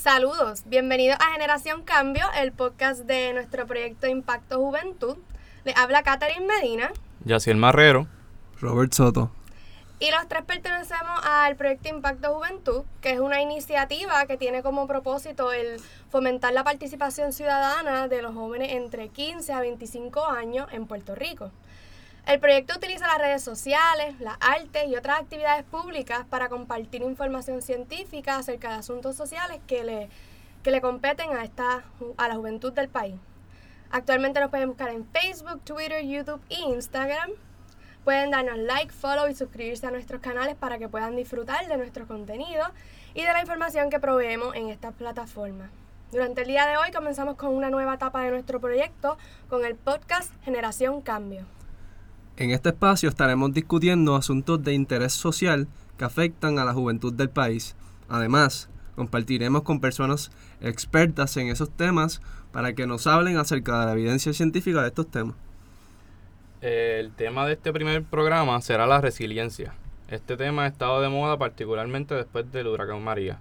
Saludos, bienvenidos a Generación Cambio, el podcast de nuestro proyecto Impacto Juventud. Les habla Catherine Medina. Yaciel Marrero. Robert Soto. Y los tres pertenecemos al proyecto Impacto Juventud, que es una iniciativa que tiene como propósito el fomentar la participación ciudadana de los jóvenes entre 15 a 25 años en Puerto Rico. El proyecto utiliza las redes sociales, las artes y otras actividades públicas para compartir información científica acerca de asuntos sociales que le, que le competen a, esta, a la juventud del país. Actualmente nos pueden buscar en Facebook, Twitter, YouTube e Instagram. Pueden darnos like, follow y suscribirse a nuestros canales para que puedan disfrutar de nuestro contenido y de la información que proveemos en estas plataformas. Durante el día de hoy comenzamos con una nueva etapa de nuestro proyecto con el podcast Generación Cambio. En este espacio estaremos discutiendo asuntos de interés social que afectan a la juventud del país. Además, compartiremos con personas expertas en esos temas para que nos hablen acerca de la evidencia científica de estos temas. El tema de este primer programa será la resiliencia. Este tema ha estado de moda particularmente después del huracán María.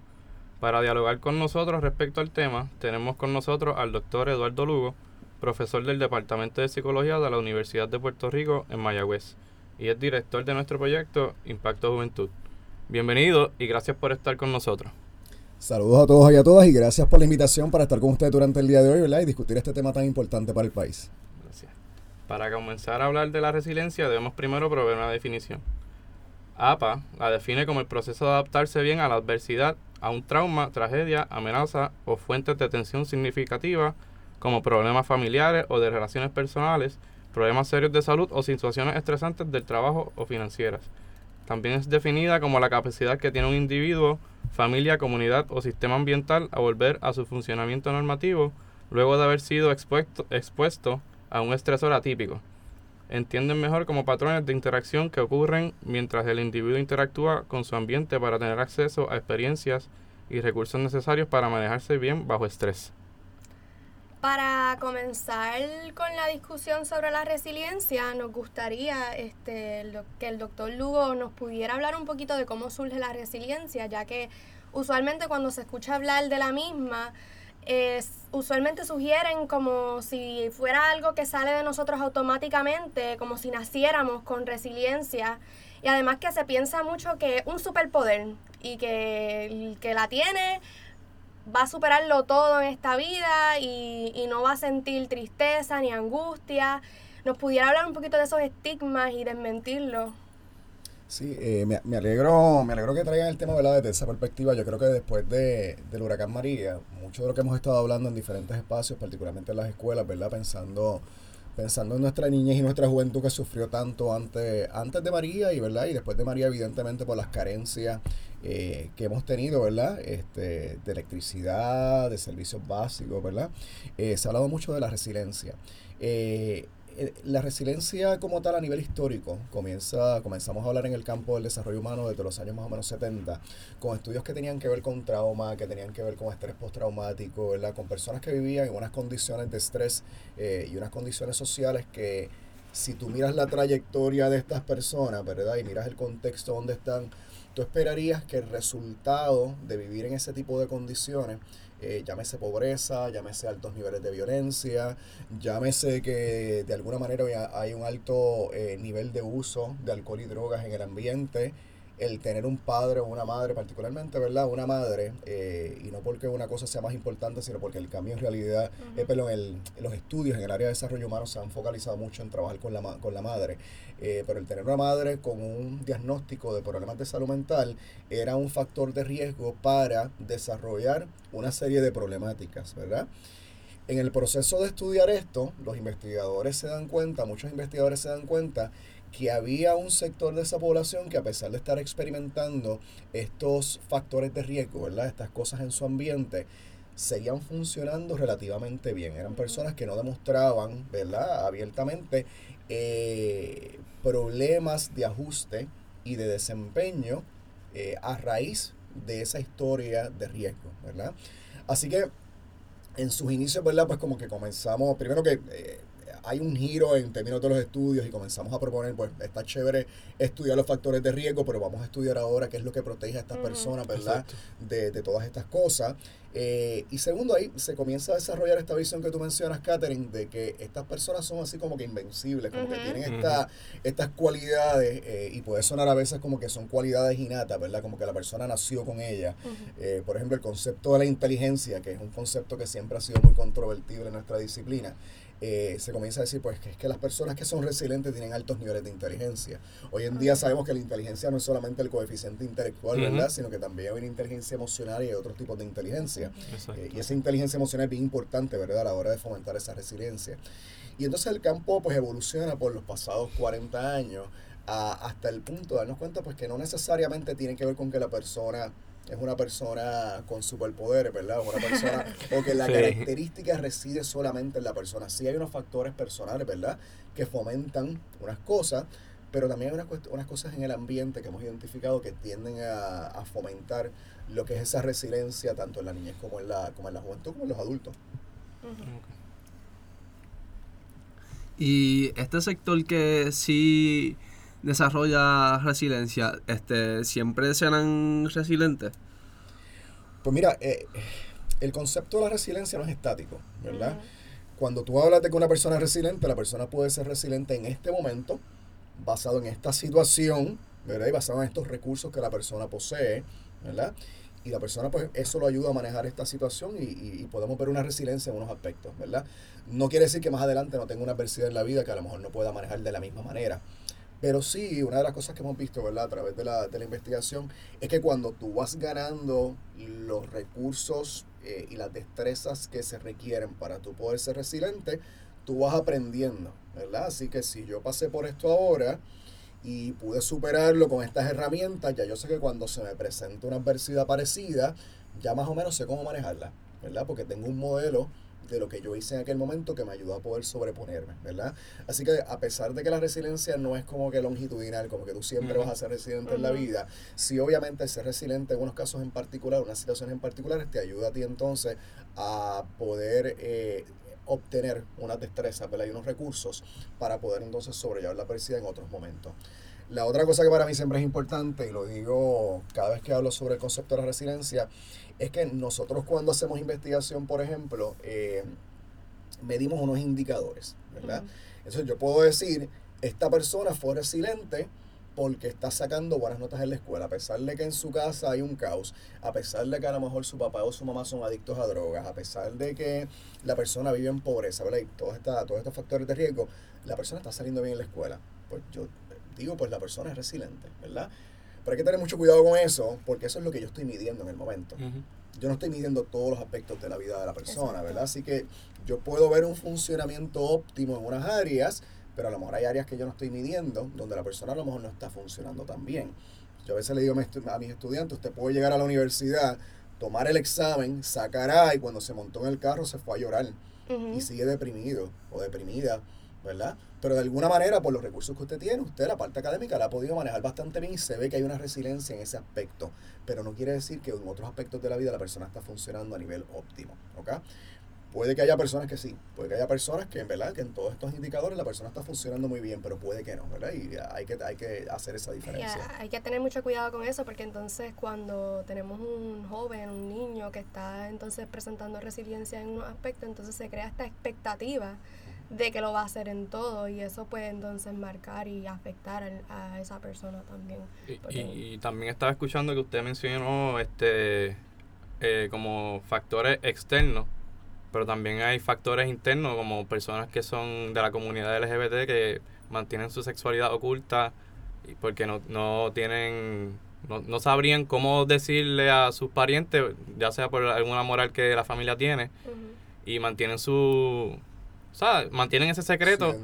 Para dialogar con nosotros respecto al tema, tenemos con nosotros al doctor Eduardo Lugo, profesor del Departamento de Psicología de la Universidad de Puerto Rico en Mayagüez y es director de nuestro proyecto Impacto Juventud. Bienvenido y gracias por estar con nosotros. Saludos a todos y a todas y gracias por la invitación para estar con ustedes durante el día de hoy ¿verdad? y discutir este tema tan importante para el país. Gracias. Para comenzar a hablar de la resiliencia debemos primero proveer una definición. APA la define como el proceso de adaptarse bien a la adversidad, a un trauma, tragedia, amenaza o fuentes de tensión significativa como problemas familiares o de relaciones personales, problemas serios de salud o situaciones estresantes del trabajo o financieras. También es definida como la capacidad que tiene un individuo, familia, comunidad o sistema ambiental a volver a su funcionamiento normativo luego de haber sido expuesto, expuesto a un estresor atípico. Entienden mejor como patrones de interacción que ocurren mientras el individuo interactúa con su ambiente para tener acceso a experiencias y recursos necesarios para manejarse bien bajo estrés. Para comenzar con la discusión sobre la resiliencia, nos gustaría este, que el doctor Lugo nos pudiera hablar un poquito de cómo surge la resiliencia, ya que usualmente cuando se escucha hablar de la misma, usualmente sugieren como si fuera algo que sale de nosotros automáticamente, como si naciéramos con resiliencia. Y además que se piensa mucho que es un superpoder y que el que la tiene va a superarlo todo en esta vida y, no va a sentir tristeza ni angustia. ¿Nos pudiera hablar un poquito de esos estigmas y desmentirlos? Sí, eh, me, alegro, me alegro que traigan el tema ¿verdad? desde esa perspectiva. Yo creo que después de, del huracán María, mucho de lo que hemos estado hablando en diferentes espacios, particularmente en las escuelas, ¿verdad? Pensando pensando en nuestra niñez y nuestra juventud que sufrió tanto antes, antes de María y verdad y después de María evidentemente por las carencias eh, que hemos tenido verdad este, de electricidad de servicios básicos verdad eh, se ha hablado mucho de la resiliencia. Eh, la resiliencia como tal a nivel histórico comienza, comenzamos a hablar en el campo del desarrollo humano desde los años más o menos 70, con estudios que tenían que ver con trauma, que tenían que ver con estrés postraumático, ¿verdad? con personas que vivían en unas condiciones de estrés eh, y unas condiciones sociales que si tú miras la trayectoria de estas personas, ¿verdad? Y miras el contexto donde están, tú esperarías que el resultado de vivir en ese tipo de condiciones eh, llámese pobreza, llámese altos niveles de violencia, llámese que de alguna manera hay un alto eh, nivel de uso de alcohol y drogas en el ambiente, el tener un padre o una madre, particularmente, ¿verdad? Una madre, eh, y no porque una cosa sea más importante, sino porque el cambio en realidad, uh el, los estudios en el área de desarrollo humano se han focalizado mucho en trabajar con la, con la madre, eh, pero el tener una madre con un diagnóstico de problemas de salud mental era un factor de riesgo para desarrollar una serie de problemáticas, ¿verdad? En el proceso de estudiar esto, los investigadores se dan cuenta, muchos investigadores se dan cuenta que había un sector de esa población que a pesar de estar experimentando estos factores de riesgo, ¿verdad? Estas cosas en su ambiente, seguían funcionando relativamente bien. Eran personas que no demostraban, ¿verdad? Abiertamente eh, problemas de ajuste y de desempeño eh, a raíz de esa historia de riesgo, ¿verdad? Así que en sus inicios, ¿verdad? Pues como que comenzamos, primero que eh, hay un giro en términos de los estudios y comenzamos a proponer, pues está chévere estudiar los factores de riesgo, pero vamos a estudiar ahora qué es lo que protege a estas personas, ¿verdad? De, de, todas estas cosas. Eh, y segundo, ahí se comienza a desarrollar esta visión que tú mencionas, Catherine, de que estas personas son así como que invencibles, como que tienen esta, estas cualidades, eh, y puede sonar a veces como que son cualidades innatas, ¿verdad? Como que la persona nació con ellas. Eh, por ejemplo, el concepto de la inteligencia, que es un concepto que siempre ha sido muy controvertible en nuestra disciplina, eh, se comienza a decir pues que es que las personas que son resilientes tienen altos niveles de inteligencia. Hoy en día sabemos que la inteligencia no es solamente el coeficiente intelectual. ¿verdad? Sino que también hay una inteligencia emocional y hay otros tipos de inteligencia. Eh, y esa inteligencia emocional es bien importante, ¿verdad? A la hora de fomentar esa resiliencia. Y entonces el campo pues evoluciona por los pasados 40 años a- hasta el punto de darnos cuenta pues que no necesariamente tiene que ver con que la persona es una persona con superpoderes, ¿verdad? Una persona, o que la Sí. característica reside solamente en la persona. Sí hay unos factores personales, ¿verdad? Que fomentan unas cosas, pero también hay unas, cosas en el ambiente que hemos identificado que tienden a, a fomentar lo que es esa resiliencia tanto en la niñez como en la, como en la juventud, como en los adultos. Y este sector que sí desarrolla resiliencia, este, ¿siempre serán resilientes? Pues mira, eh, el concepto de la resiliencia no es estático, ¿verdad? Cuando tú hablas de que una persona es resiliente, la persona puede ser resiliente en este momento, basado en esta situación, ¿verdad? Y basado en estos recursos que la persona posee, ¿verdad? Y la persona, pues, eso lo ayuda a manejar esta situación y, y- y podemos ver una resiliencia en unos aspectos, ¿verdad? No quiere decir que más adelante no tenga una adversidad en la vida que a lo mejor no pueda manejar de la misma manera. Pero sí, una de las cosas que hemos visto, ¿verdad? A través de la, de la investigación, es que cuando tú vas ganando los recursos eh, y las destrezas que se requieren para tú poder ser resiliente, tú vas aprendiendo, ¿verdad? Así que si yo pasé por esto ahora y pude superarlo con estas herramientas, ya yo sé que cuando se me presenta una adversidad parecida, ya más o menos sé cómo manejarla, ¿verdad? Porque tengo un modelo de lo que yo hice en aquel momento que me ayudó a poder sobreponerme, ¿verdad? Así que a pesar de que la resiliencia no es como que longitudinal, como que tú siempre vas a ser resiliente en la vida, sí obviamente ser resiliente en unos casos en particular, unas situaciones en particulares, te ayuda a ti entonces a poder eh, obtener unas destrezas, ¿verdad? Y unos recursos para poder entonces sobrellevar la adversidad en otros momentos. La otra cosa que para mí siempre es importante, y lo digo cada vez que hablo sobre el concepto de la resiliencia, es que nosotros cuando hacemos investigación, por ejemplo, eh, medimos unos indicadores, ¿verdad? Entonces yo puedo decir, esta persona fue resiliente porque está sacando buenas notas en la escuela, a pesar de que en su casa hay un caos, a pesar de que a lo mejor su papá o su mamá son adictos a drogas, a pesar de que la persona vive en pobreza, ¿verdad? Y todos, esta- todos estos factores de riesgo, la persona está saliendo bien en la escuela. Pues yo digo, pues la persona es resiliente, ¿verdad? Pero hay que tener mucho cuidado con eso, porque eso es lo que yo estoy midiendo en el momento yo no estoy midiendo todos los aspectos de la vida de la persona, Exacto. ¿verdad? Así que yo puedo ver un funcionamiento óptimo en unas áreas, pero a lo mejor hay áreas que yo no estoy midiendo, donde la persona a lo mejor no está funcionando tan bien. Yo a veces le digo a mis estudiantes, usted puede llegar a la universidad, tomar el examen, sacar A y cuando se montó en el carro se fue a llorar y sigue deprimido o deprimida, ¿verdad? Pero de alguna manera, por los recursos que usted tiene, usted la parte académica la ha podido manejar bastante bien y se ve que hay una resiliencia en ese aspecto. Pero no quiere decir que en otros aspectos de la vida la persona está funcionando a nivel óptimo, ¿ok? Puede que haya personas que sí, puede que haya personas que en verdad, que en todos estos indicadores la persona está funcionando muy bien, pero puede que no, ¿verdad? Y hay que, hay que hacer esa diferencia. hay que tener mucho cuidado con eso porque entonces cuando tenemos un joven, un niño que está entonces presentando resiliencia en unos aspectos, entonces se crea esta expectativa de que lo va a hacer en todo y eso puede entonces marcar y afectar al- a, esa persona también. Y, Porque- y- y también estaba escuchando que usted mencionó este eh, como factores externos, pero también hay factores internos como personas que son de la comunidad LGBT que mantienen su sexualidad oculta y porque no, no tienen no, no sabrían cómo decirle a sus parientes, ya sea por alguna moral que la familia tiene, y mantienen su sea, mantienen ese secreto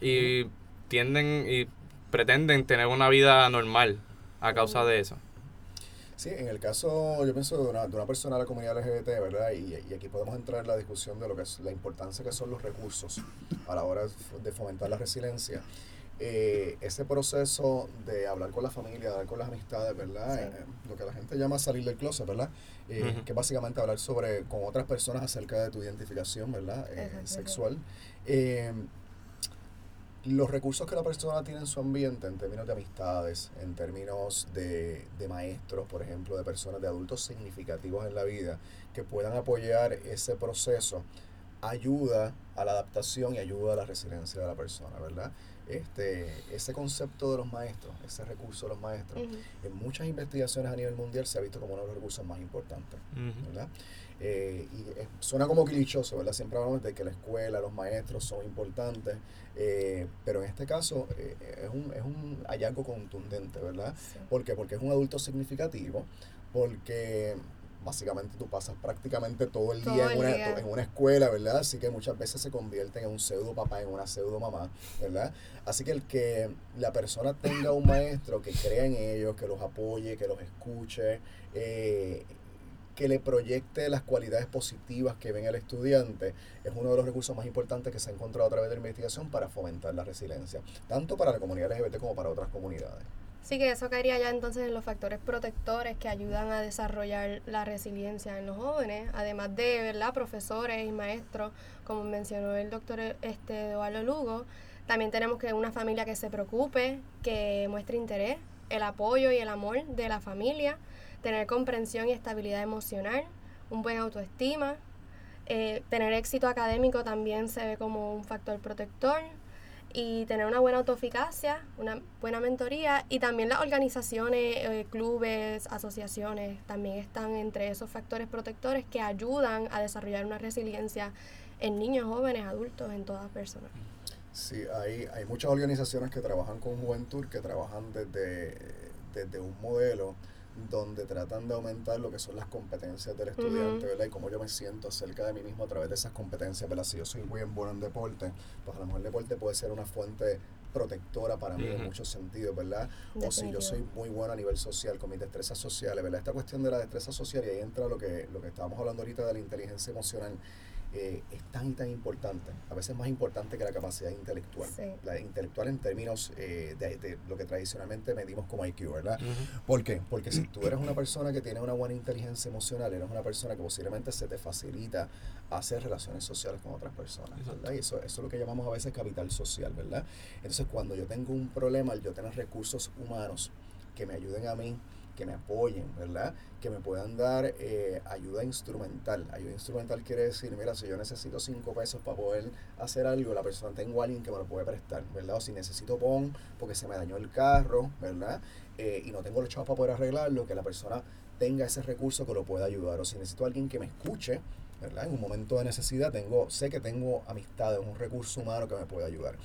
y tienden y pretenden tener una vida normal a causa de eso. Sí, en el caso, yo pienso de una, de una persona de la comunidad LGBT, ¿verdad? Y, y aquí podemos entrar en la discusión de lo que es la importancia que son los recursos a la hora de fomentar la resiliencia. Eh, ese proceso de hablar con la familia, de hablar con las amistades, ¿verdad? Sí. Eh, lo que la gente llama salir del closet, ¿verdad? Eh, Ujú. Que es básicamente hablar sobre con otras personas acerca de tu identificación, ¿verdad? Eh, sexual. Eh, los recursos que la persona tiene en su ambiente, en términos de amistades, en términos de, de, maestros, por ejemplo, de personas, de adultos significativos en la vida, que puedan apoyar ese proceso, ayuda a la adaptación y ayuda a la resiliencia de la persona, ¿verdad? Este, ese concepto de los maestros, ese recurso de los maestros, en muchas investigaciones a nivel mundial se ha visto como uno de los recursos más importantes, ¿verdad? Eh, y suena como clichoso, ¿verdad? Siempre hablamos de que la escuela, los maestros son importantes, eh, pero en este caso eh, es, un, es un hallazgo contundente, ¿verdad? ¿Por qué? Porque es un adulto significativo, porque básicamente tú pasas prácticamente todo el día, en, una, en una escuela, ¿verdad? Así que muchas veces se convierten en un pseudo papá, en una pseudo mamá, ¿verdad? Así que el que la persona tenga un maestro que crea en ellos, que los apoye, que los escuche, eh, que le proyecte las cualidades positivas que ven el estudiante es uno de los recursos más importantes que se ha encontrado a través de la investigación para fomentar la resiliencia, tanto para la comunidad LGBT como para otras comunidades. Sí, que eso caería ya entonces en los factores protectores que ayudan a desarrollar la resiliencia en los jóvenes, además de ¿verdad? profesores y maestros, como mencionó el doctor este, Eduardo Lugo. También tenemos que una familia que se preocupe, que muestre interés, el apoyo y el amor de la familia, tener comprensión y estabilidad emocional, un buen autoestima, eh, tener éxito académico también se ve como un factor protector y tener una buena autoeficacia, una buena mentoría y también las organizaciones, eh, clubes, asociaciones también están entre esos factores protectores que ayudan a desarrollar una resiliencia en niños, jóvenes, adultos, en todas personas. Sí, hay, hay muchas organizaciones que trabajan con juventud, que trabajan desde, desde un modelo donde tratan de aumentar lo que son las competencias del estudiante, ¿verdad? Y cómo yo me siento acerca de mí mismo a través de esas competencias, ¿verdad? Si yo soy muy bueno en deporte, pues a lo mejor el deporte puede ser una fuente protectora para mí en muchos sentidos, ¿verdad? O si yo soy muy bueno a nivel social, con mis destrezas sociales, ¿verdad? Esta cuestión de la destreza social, y ahí entra lo que, lo que estábamos hablando ahorita de la inteligencia emocional, eh, es tan y tan importante, a veces más importante que la capacidad intelectual. La intelectual en términos eh, de, lo que tradicionalmente medimos como IQ, ¿verdad? ¿Por qué? Porque si tú eres una persona que tiene una buena inteligencia emocional, eres una persona que posiblemente se te facilita hacer relaciones sociales con otras personas, ¿verdad? Y eso, eso es lo que llamamos a veces capital social, ¿verdad? Entonces, cuando yo tengo un problema, yo tener recursos humanos que me ayuden a mí que me apoyen, ¿verdad? Que me puedan dar eh, ayuda instrumental. Ayuda instrumental quiere decir, mira, si yo necesito cinco pesos para poder hacer algo, la persona tengo alguien que me lo puede prestar, ¿verdad? O si necesito PON porque se me dañó el carro, ¿verdad? Eh, y no tengo los chavos para poder arreglarlo, que la persona tenga ese recurso que lo pueda ayudar. O si necesito alguien que me escuche, ¿verdad? En un momento de necesidad tengo, sé que tengo amistades, un recurso humano que me puede ayudar.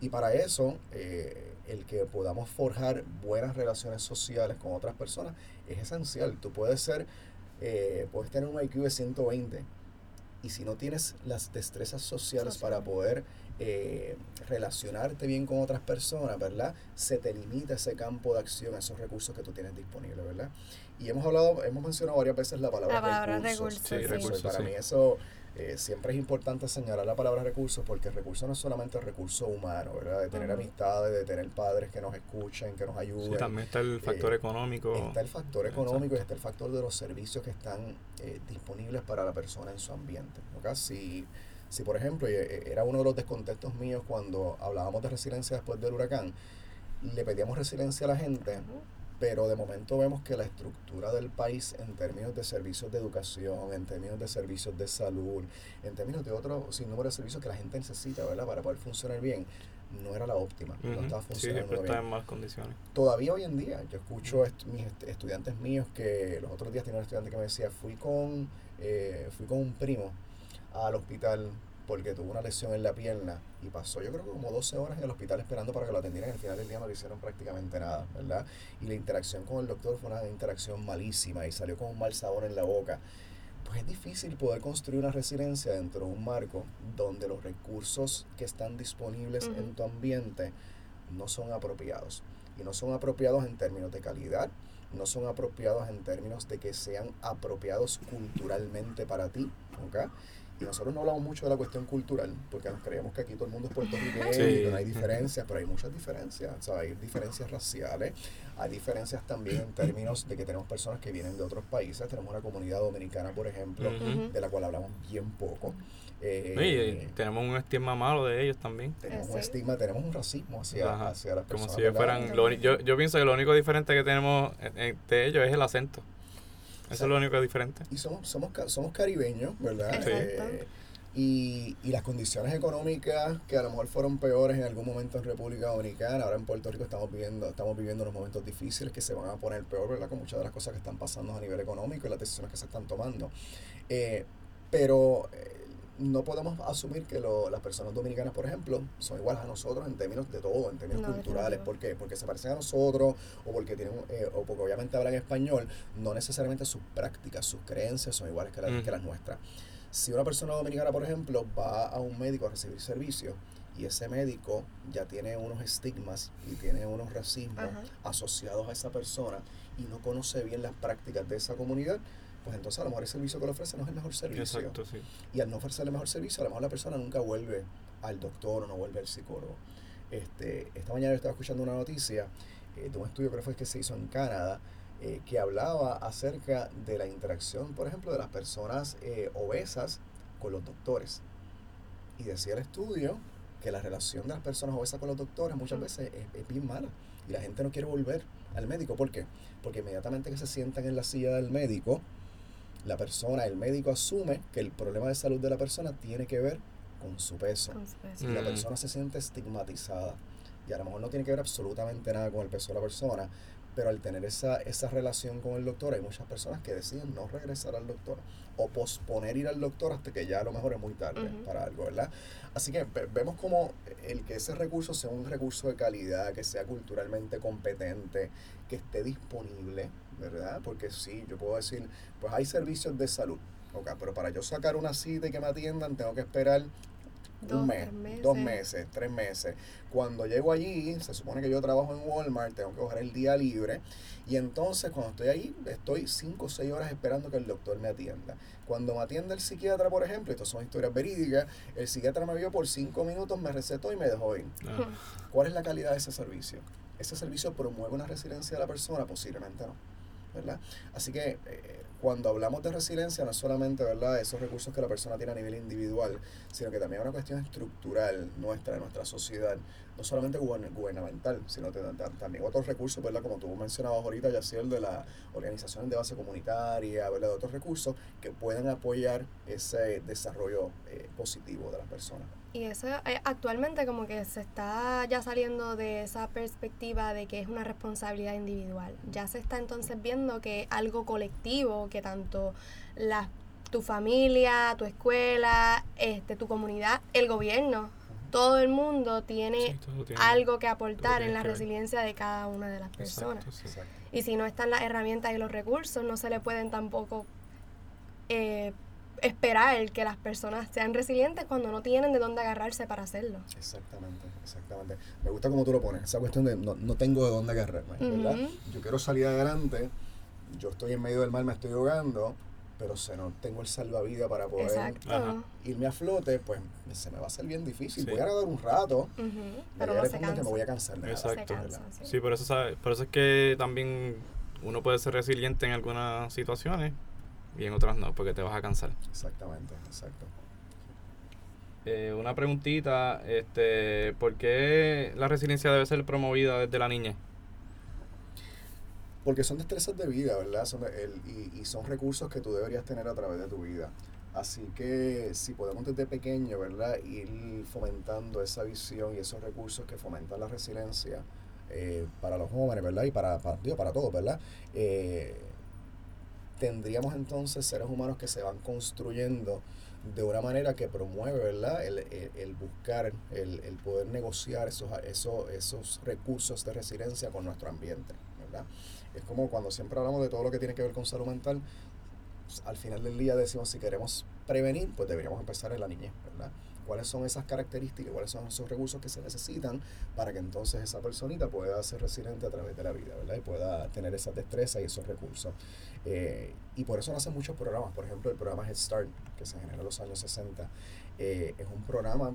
Y para eso, eh, el que podamos forjar buenas relaciones sociales con otras personas es esencial. Tú puedes ser, eh, puedes tener un IQ de 120 y si no tienes las destrezas sociales para poder eh, relacionarte bien con otras personas, ¿verdad? Se te limita ese campo de acción, esos recursos que tú tienes disponibles, ¿verdad? Y hemos hablado, hemos mencionado varias veces la palabra, la palabra recursos. Sí, recursos. Para mí eso eh, siempre es importante señalar la palabra recursos porque el recurso no es solamente el recurso humano, ¿verdad? De tener amistades, de tener padres que nos escuchen, que nos ayuden. Sí, también está el factor eh, económico. Está el factor económico y está el factor de los servicios que están eh, disponibles para la persona en su ambiente. ¿okay? Si, si, por ejemplo, era uno de los descontextos míos cuando hablábamos de resiliencia después del huracán, le pedíamos resiliencia a la gente pero de momento vemos que la estructura del país en términos de servicios de educación, en términos de servicios de salud, en términos de otro sinnúmero de servicios que la gente necesita, ¿verdad? Para poder funcionar bien, no era la óptima, no estaba funcionando sí, está en malas condiciones. Todavía hoy en día, yo escucho mis estudiantes míos que los otros días tenía un estudiante que me decía, fui con, eh, fui con un primo al hospital porque tuvo una lesión en la pierna y pasó yo creo que como 12 horas en el hospital esperando para que lo atendieran al final del día no le hicieron prácticamente nada, ¿verdad? Y la interacción con el doctor fue una interacción malísima y salió con un mal sabor en la boca. Pues es difícil poder construir una resiliencia dentro de un marco donde los recursos que están disponibles en tu ambiente no son apropiados. Y no son apropiados en términos de calidad, no son apropiados en términos de que sean apropiados culturalmente para ti, ¿ok? Y nosotros no hablamos mucho de la cuestión cultural, porque nos creemos que aquí todo el mundo es puertorriqueño Sí. y no hay diferencias, pero hay muchas diferencias. O sea, hay diferencias raciales, hay diferencias también en términos de que tenemos personas que vienen de otros países. Tenemos una comunidad dominicana, por ejemplo, de la cual hablamos bien poco. Eh, Sí, y tenemos un estigma malo de ellos también. tenemos Eh, un estigma, tenemos un racismo hacia, hacia las Como personas. si ellos ¿verdad? fueran... lo yo, yo pienso que lo único diferente que tenemos en- en- de ellos es el acento. Eso es lo único diferente. Y somos, somos, somos caribeños, ¿verdad? Exacto. Eh, y, y las condiciones económicas que a lo mejor fueron peores en algún momento en República Dominicana, ahora en Puerto Rico estamos viviendo, estamos viviendo unos momentos difíciles que se van a poner peor, ¿verdad? Con muchas de las cosas que están pasando a nivel económico y las decisiones que se están tomando. Eh, pero eh, no podemos asumir que lo- las personas dominicanas, por ejemplo, son iguales a nosotros en términos de todo, en términos No, culturales. ¿Por qué? Porque se parecen a nosotros o porque tienen eh, o porque obviamente hablan español, no necesariamente sus prácticas, sus creencias son iguales que, las Ujú. que las nuestras. Si una persona dominicana, por ejemplo, va a un médico a recibir servicio y ese médico ya tiene unos estigmas y tiene unos racismos Ajá. asociados a esa persona y no conoce bien las prácticas de esa comunidad, pues entonces a lo mejor el servicio que le ofrece no es el mejor servicio. Exacto, sí. Y al no ofrecerle el mejor servicio, a lo mejor la persona nunca vuelve al doctor o no vuelve al psicólogo. Este, esta mañana yo estaba escuchando una noticia eh, de un estudio creo que fue que se hizo en Canadá eh, que hablaba acerca de la interacción, por ejemplo, de las personas eh, obesas con los doctores. Y decía el estudio que la relación de las personas obesas con los doctores muchas veces es, es bien mala. Y la gente no quiere volver al médico. ¿Por qué? Porque inmediatamente que se sientan en la silla del médico, la persona, el médico asume que el problema de salud de la persona tiene que ver con su peso. Con su peso. Y la Mm. persona se siente estigmatizada. Y a lo mejor no tiene que ver absolutamente nada con el peso de la persona, pero al tener esa, esa relación con el doctor, hay muchas personas que deciden no regresar al doctor o posponer ir al doctor hasta que ya a lo mejor es muy tarde para algo, ¿verdad? Así que ve- vemos como el que ese recurso sea un recurso de calidad, que sea culturalmente competente, que esté disponible, ¿verdad? Porque sí, yo puedo decir, pues hay servicios de salud, ok, pero para yo sacar una cita y que me atiendan, tengo que esperar Dos, un mes, meses. dos meses, tres meses. Cuando llego allí, se supone que yo trabajo en Walmart, tengo que coger el día libre. Y entonces cuando estoy ahí, estoy cinco o seis horas esperando que el doctor me atienda. Cuando me atiende el psiquiatra, por ejemplo, estas son historias verídicas, el psiquiatra me vio por cinco minutos, me recetó y me dejó ir. Ah, ¿Cuál es la calidad de ese servicio? ¿Ese servicio promueve una resiliencia de la persona? Posiblemente no. ¿verdad? Así que eh, cuando hablamos de resiliencia no es solamente ¿verdad? esos recursos que la persona tiene a nivel individual, sino que también es una cuestión estructural nuestra, de nuestra sociedad, no solamente guberna- gubernamental, sino también otros recursos, ¿verdad? como tú mencionabas ahorita, Yaciel, de las organizaciones de base comunitaria, ¿verdad? de otros recursos que puedan apoyar ese desarrollo eh, positivo de las personas. Y eso eh, actualmente como que se está ya saliendo de esa perspectiva de que es una responsabilidad individual. Ya se está entonces viendo que algo colectivo, que tanto la, tu familia, tu escuela, este, tu comunidad, el gobierno, todo el mundo tiene sí, todo tiene- algo que aportar en la que ver. resiliencia de cada una de las personas. Exacto, sí. Exacto. Y si no están las herramientas y los recursos, no se le pueden tampoco eh, esperar que las personas sean resilientes cuando no tienen de dónde agarrarse para hacerlo. Exactamente, exactamente. Me gusta como tú lo pones, esa cuestión de no, no tengo de dónde agarrarme, ¿verdad? Yo quiero salir adelante, yo estoy en medio del mar, me estoy ahogando, pero si no tengo el salvavidas para poder Exacto. Irme a flote, pues se me va a hacer bien difícil. Sí. Voy a nadar un rato, Ujú, pero Pero ya no se cansa. me voy a cansar de Exacto. Se cansa, sí. Sí, por eso, por eso es que también uno puede ser resiliente en algunas situaciones y en otras no, porque te vas a cansar. Exactamente, exacto. Eh, una preguntita, este, ¿por qué la resiliencia debe ser promovida desde la niñez? Porque son destrezas de vida, ¿verdad? Son de- el- y, y son recursos que tú deberías tener a través de tu vida. Así que si podemos desde pequeño, ¿verdad? Ir fomentando esa visión y esos recursos que fomentan la resiliencia eh, para los jóvenes, ¿verdad? Y para, para, digo, para todos, ¿verdad? Eh, tendríamos entonces seres humanos que se van construyendo de una manera que promueve, ¿verdad? El, el- el buscar, el, el poder negociar esos, esos, esos recursos de resiliencia con nuestro ambiente, ¿verdad? Es como cuando siempre hablamos de todo lo que tiene que ver con salud mental, al final del día decimos si queremos prevenir, pues deberíamos empezar en la niñez, ¿verdad? Cuáles son esas características, cuáles son esos recursos que se necesitan para que entonces esa personita pueda ser resiliente a través de la vida, ¿verdad? Y pueda tener esa destreza y esos recursos. Eh, y por eso nacen muchos programas, por ejemplo, el programa Head Start, que se generó en los años 60, eh, es un programa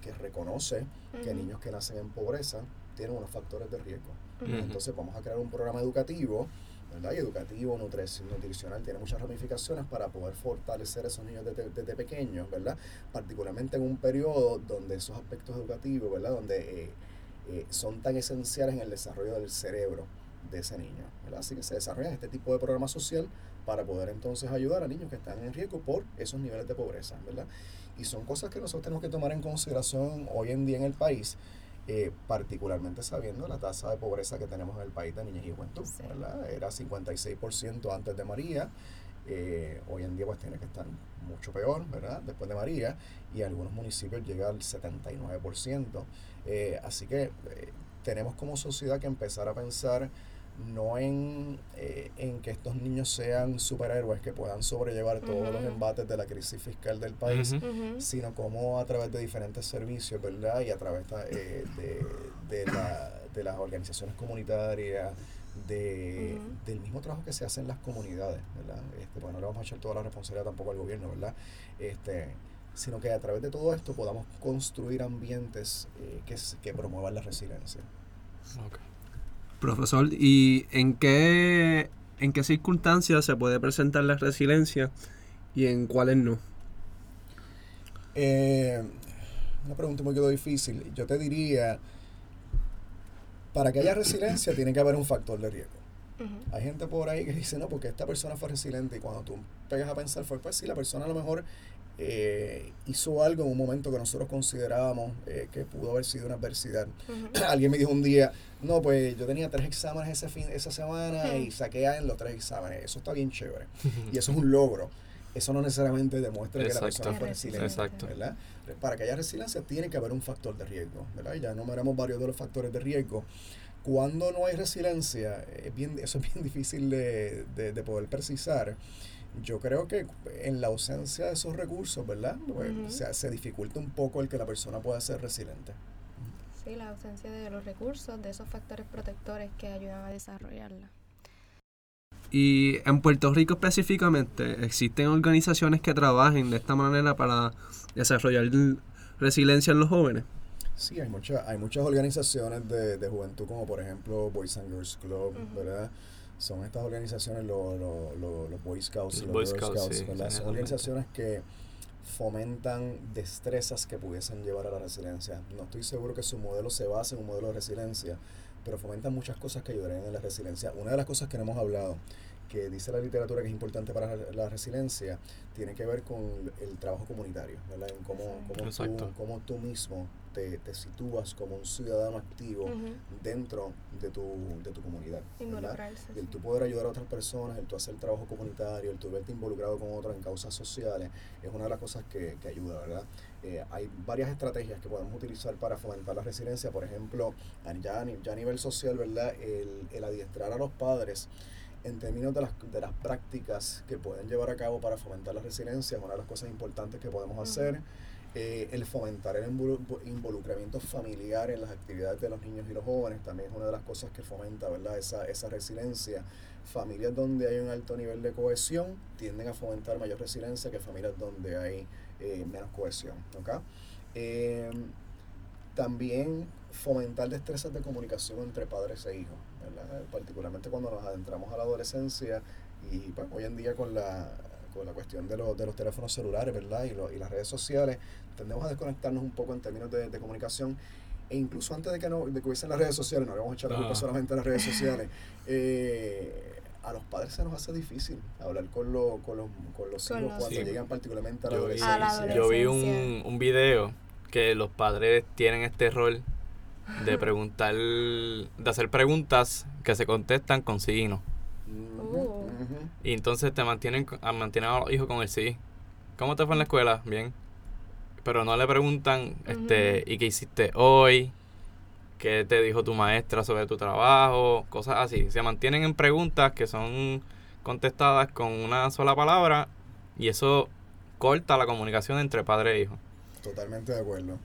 que reconoce que niños que nacen en pobreza tienen unos factores de riesgo. Entonces vamos a crear un programa educativo Y educativo, nutricional, tiene muchas ramificaciones para poder fortalecer a esos niños desde, pequeños, ¿verdad? Particularmente en un periodo donde esos aspectos educativos, ¿verdad? Donde eh, eh, son tan esenciales en el desarrollo del cerebro de ese niño, ¿verdad? Así que se desarrolla este tipo de programa social para poder entonces ayudar a niños que están en riesgo por esos niveles de pobreza, ¿verdad? Y son cosas que nosotros tenemos que tomar en consideración hoy en día en el país eh, particularmente sabiendo la tasa de pobreza que tenemos en el país de niñas y juventud, ¿verdad? Era 56% antes de María, eh, hoy en día pues tiene que estar mucho peor, ¿verdad? Después de María, y algunos municipios llega al 79%. Eh, así que tenemos como sociedad que empezar a pensar no en, eh, en que estos niños sean superhéroes que puedan sobrellevar todos los embates de la crisis fiscal del país, sino como a través de diferentes servicios, ¿verdad? Y a través eh, de, de, la, de las organizaciones comunitarias, de, del mismo trabajo que se hace en las comunidades, ¿verdad? Este, bueno, no le vamos a echar toda la responsabilidad tampoco al gobierno, ¿verdad? Este, sino que a través de todo esto podamos construir ambientes eh, que, que promuevan la resiliencia. Profesor, ¿y en qué, en qué circunstancias se puede presentar la resiliencia y en cuáles no? Eh, una pregunta muy difícil. Yo te diría, para que haya resiliencia tiene que haber un factor de riesgo. Hay gente por ahí que dice, no, porque esta persona fue resiliente y cuando tú pegas a pensar, fue pues sí, la persona a lo mejor eh, hizo algo en un momento que nosotros considerábamos eh, que pudo haber sido una adversidad. Alguien me dijo un día, no, pues yo tenía tres exámenes ese fin, esa semana y saqué A en los tres exámenes. Eso está bien chévere. y eso es un logro. Eso no necesariamente demuestra que la persona fue resiliente. Exacto. ¿verdad? Para que haya resiliencia tiene que haber un factor de riesgo. ¿verdad? Ya enumeramos varios de los factores de riesgo. Cuando no hay resiliencia, es bien, eso es bien difícil de, de, de poder precisar yo creo que en la ausencia de esos recursos, ¿verdad? Pues, se, dificulta un poco el que la persona pueda ser resiliente. Sí, la ausencia de los recursos, de esos factores protectores que ayudan a desarrollarla. Y en Puerto Rico específicamente, ¿existen organizaciones que trabajen de esta manera para desarrollar resiliencia en los jóvenes? Sí, hay, mucha, hay muchas organizaciones de, de juventud, como por ejemplo Boys and Girls Club, ¿verdad? Son estas organizaciones, los Boy Scouts y los Girl Scouts, ¿verdad? son organizaciones que fomentan destrezas que pudiesen llevar a la resiliencia. No estoy seguro que su modelo se base en un modelo de resiliencia, pero fomentan muchas cosas que ayudarían en la resiliencia. Una de las cosas que no hemos hablado, que dice la literatura que es importante para la resiliencia, tiene que ver con el trabajo comunitario, ¿verdad? En cómo, cómo, tú, cómo tú mismo te, te sitúas como un ciudadano activo dentro de tu, de tu comunidad. El tú poder ayudar a otras personas, el tú hacer trabajo comunitario, el tú verte involucrado con otros en causas sociales, es una de las cosas que, que ayuda, ¿verdad? Eh, hay varias estrategias que podemos utilizar para fomentar la resiliencia, por ejemplo, ya, ya a nivel social, ¿verdad? El, el adiestrar a los padres en términos de las, de las prácticas que pueden llevar a cabo para fomentar la resiliencia, es una de las cosas importantes que podemos hacer. Eh, el fomentar el involucramiento familiar en las actividades de los niños y los jóvenes también es una de las cosas que fomenta ¿verdad? Esa, esa resiliencia. Familias donde hay un alto nivel de cohesión tienden a fomentar mayor resiliencia que familias donde hay eh, menos cohesión. Em, también fomentar destrezas de comunicación entre padres e hijos, particularmente cuando nos adentramos a la adolescencia y pues, hoy en día con la con la cuestión de, los, de los teléfonos celulares, ¿verdad? Y, y las redes sociales, tendemos a desconectarnos un poco en términos de, comunicación. E incluso antes de que, no, de que hubiesen las redes sociales, no le vamos a echar la culpa solamente a las redes sociales, eh, a los padres se nos hace difícil hablar con, lo, con, los, con los hijos cuando llegan particularmente a la, adolescencia. Yo vi un, un video que los padres tienen este rol de preguntar, de hacer preguntas que se contestan con sí no. Y entonces te mantienen, mantienen a los hijos con el sí. ¿Cómo te fue en la escuela? Bien. Pero no le preguntan, este, ¿y qué hiciste hoy? ¿Qué te dijo tu maestra sobre tu trabajo? Cosas así. Se mantienen en preguntas que son contestadas con una sola palabra y eso corta la comunicación entre padre e hijo. Totalmente de acuerdo.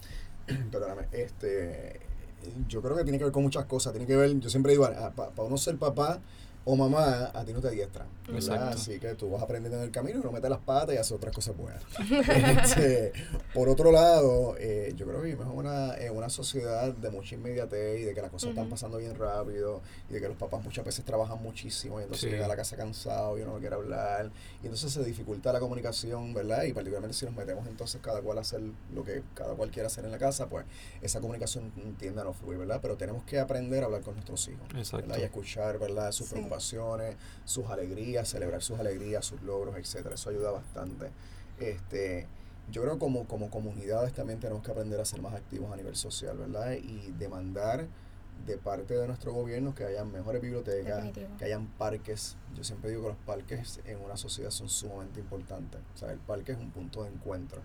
Perdóname, este, yo creo que tiene que ver con muchas cosas. Tiene que ver, yo siempre digo, para uno ser papá, o mamá a ti no te diestra. Así que tú vas aprendiendo en el camino y no metes las patas y haces otras cosas buenas. Este, por otro lado, eh, yo creo que vivimos en una, en una sociedad de mucha inmediatez y de que las cosas están pasando bien rápido y de que los papás muchas veces trabajan muchísimo y entonces llega a la casa cansado y uno no quiere hablar y entonces se dificulta la comunicación, ¿verdad? Y particularmente si nos metemos entonces cada cual a hacer lo que cada cual quiera hacer en la casa, pues esa comunicación tiende a no fluir, ¿verdad? Pero tenemos que aprender a hablar con nuestros hijos y escuchar, ¿verdad? Sus preocupaciones sus alegrías, celebrar sus alegrías, sus logros, etcétera. Eso ayuda bastante. Este, yo creo que como, como comunidades también tenemos que aprender a ser más activos a nivel social, ¿verdad? Y demandar de parte de nuestro gobierno que haya mejores bibliotecas, que hayan parques. Yo siempre digo que los parques en una sociedad son sumamente importantes. O sea, el parque es un punto de encuentro.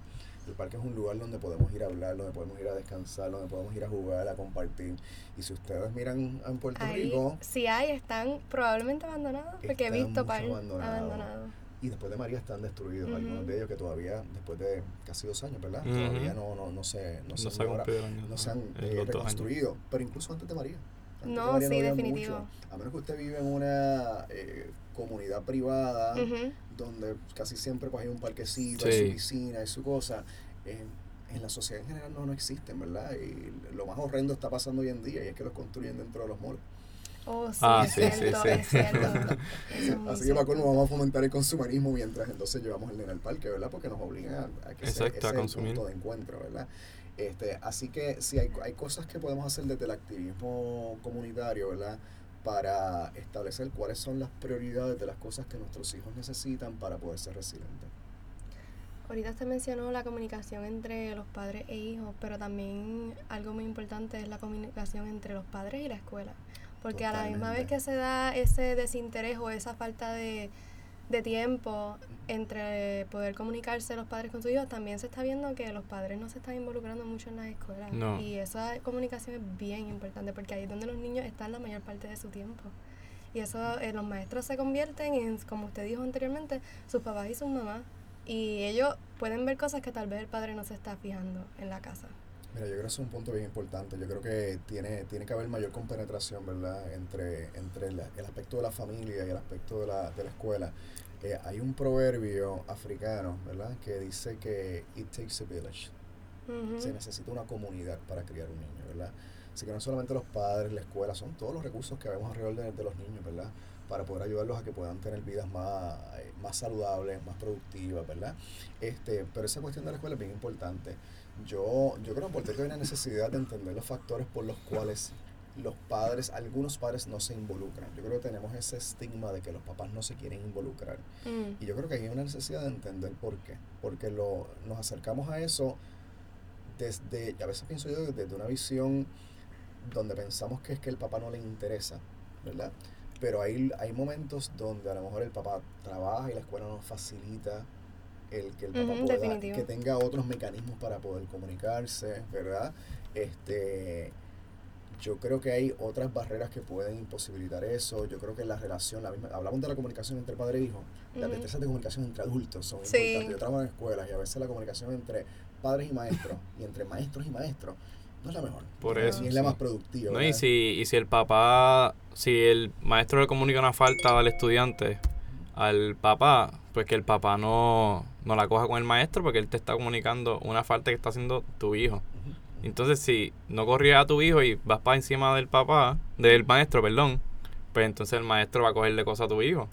El parque es un lugar donde podemos ir a hablar, donde podemos ir a descansar, donde podemos ir a jugar, a compartir. Y si ustedes miran en Puerto Rico... Si hay, están probablemente abandonados, porque he visto parques abandonados. Y después de María están destruidos, algunos de ellos que todavía, después de casi dos años, ¿verdad? Todavía no, no, no se, no, se, no se han eh, reconstruido. Pero incluso antes de María. No, sí, definitivo. A menos que usted vive en una eh, comunidad privada, donde casi siempre pues, hay un parquecito, hay su piscina, hay su cosa. en la sociedad en general no, no existen, ¿verdad? Y lo más horrendo está pasando hoy en día y es que los construyen dentro de los malls. Oh, sí, ah, es cierto, es cierto. Así que Paco, no vamos a fomentar el consumerismo mientras entonces llevamos el nene al parque, ¿verdad? Porque nos obligan a, que sea ese punto de encuentro, ¿verdad? Este, así que sí, hay, hay cosas que podemos hacer desde el activismo comunitario, ¿verdad? para establecer cuáles son las prioridades de las cosas que nuestros hijos necesitan para poder ser resilientes. Ahorita usted mencionó la comunicación entre los padres e hijos, pero también algo muy importante es la comunicación entre los padres y la escuela. Porque a la misma vez que se da ese desinterés o esa falta de, de tiempo entre poder comunicarse los padres con sus hijos, también se está viendo que los padres no se están involucrando mucho en las escuelas. Y esa comunicación es bien importante porque ahí es donde los niños están la mayor parte de su tiempo. Y eso, eh, los maestros se convierten en, como usted dijo anteriormente, sus papás y sus mamás. Y ellos pueden ver cosas que tal vez el padre no se está fijando en la casa. Mira, yo creo que es un punto bien importante. Yo creo que tiene, tiene que haber mayor compenetración, ¿verdad?, entre, entre el aspecto de la familia y el aspecto de la, de la escuela. Eh, hay un proverbio africano, ¿verdad?, que dice que it takes a village. Se necesita una comunidad para criar un niño, ¿verdad? Así que no solamente los padres, la escuela, son todos los recursos que vemos alrededor de, de los niños, ¿verdad? Para poder ayudarlos a que puedan tener vidas más, eh, más saludables, más productivas, ¿verdad? Este, pero esa cuestión de la escuela es bien importante. Yo, yo creo que hay una necesidad de entender los factores por los cuales los padres, algunos padres no se involucran. Yo creo que tenemos ese estigma de que los papás no se quieren involucrar. Mm. Y yo creo que hay una necesidad de entender por qué. Porque lo, nos acercamos a eso desde, a veces pienso yo, desde una visión donde pensamos que es que el papá no le interesa, ¿verdad? Pero hay, hay momentos donde a lo mejor el papá trabaja y la escuela nos facilita el que el papá pueda, que tenga otros mecanismos para poder comunicarse, ¿verdad? Este, yo creo que hay otras barreras que pueden imposibilitar eso. Yo creo que la relación, la misma, hablamos de la comunicación entre padre e hijo, las destrezas de comunicación entre adultos son importantes. Yo trabajo en escuelas y a veces la comunicación entre padres y maestros y entre maestros y maestros no es la mejor. Por eso. Y es la más productiva. No, y, si, y si el papá, si el maestro le comunica una falta al estudiante, al papá, pues que el papá no, no la coja con el maestro porque él te está comunicando una falta que está haciendo tu hijo. Entonces, si no corrías a tu hijo y vas para encima del papá, del maestro, perdón, pues entonces el maestro va a cogerle cosas a tu hijo.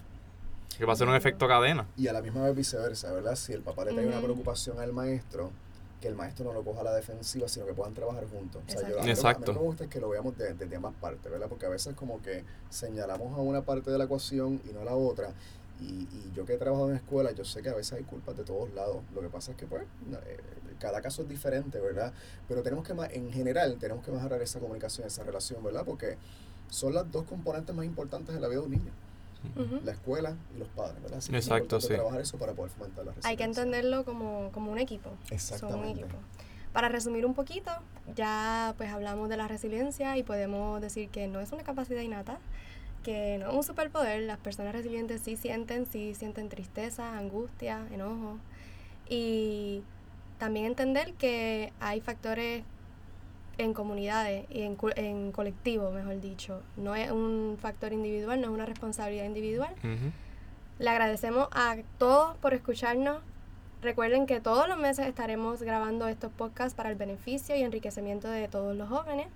Que va a ser un efecto cadena. Y a la misma vez viceversa, ¿verdad? Si el papá le trae una preocupación al maestro, que el maestro no lo coja a la defensiva, sino que puedan trabajar juntos. O sea, yo, Exacto. A mí me gusta que lo veamos desde de, ambas partes, ¿verdad? Porque a veces como que señalamos a una parte de la ecuación y no a la otra. Y, y, yo que he trabajado en escuela, yo sé que a veces hay culpas de todos lados. Lo que pasa es que, pues, eh, cada caso es diferente, ¿verdad? Pero tenemos que, en general, tenemos que mejorar esa comunicación, esa relación, ¿verdad? Porque son las dos componentes más importantes de la vida de un niño. La escuela y los padres, ¿verdad? Así Exacto, es trabajar eso para poder fomentar la Hay que entenderlo como, como un equipo. Exactamente. Son un equipo. Para resumir un poquito, ya pues hablamos de la resiliencia y podemos decir que no es una capacidad innata, que no es un superpoder, las personas resilientes sí sienten, sí sienten tristeza, angustia, enojo. Y también entender que hay factores en comunidades y en, en colectivo, mejor dicho. No es un factor individual, no es una responsabilidad individual. Le agradecemos a todos por escucharnos. Recuerden que todos los meses estaremos grabando estos podcasts para el beneficio y enriquecimiento de todos los jóvenes.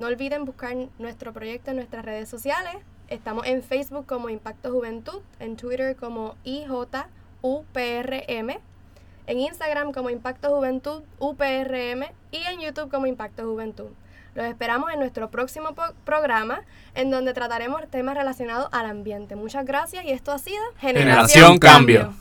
No olviden buscar nuestro proyecto en nuestras redes sociales. Estamos en Facebook como Impacto Juventud, en Twitter como IJUPRM, en Instagram como Impacto Juventud UPRM y en YouTube como Impacto Juventud. Los esperamos en nuestro próximo programa en donde trataremos temas relacionados al ambiente. Muchas gracias y esto ha sido Generación Cambio.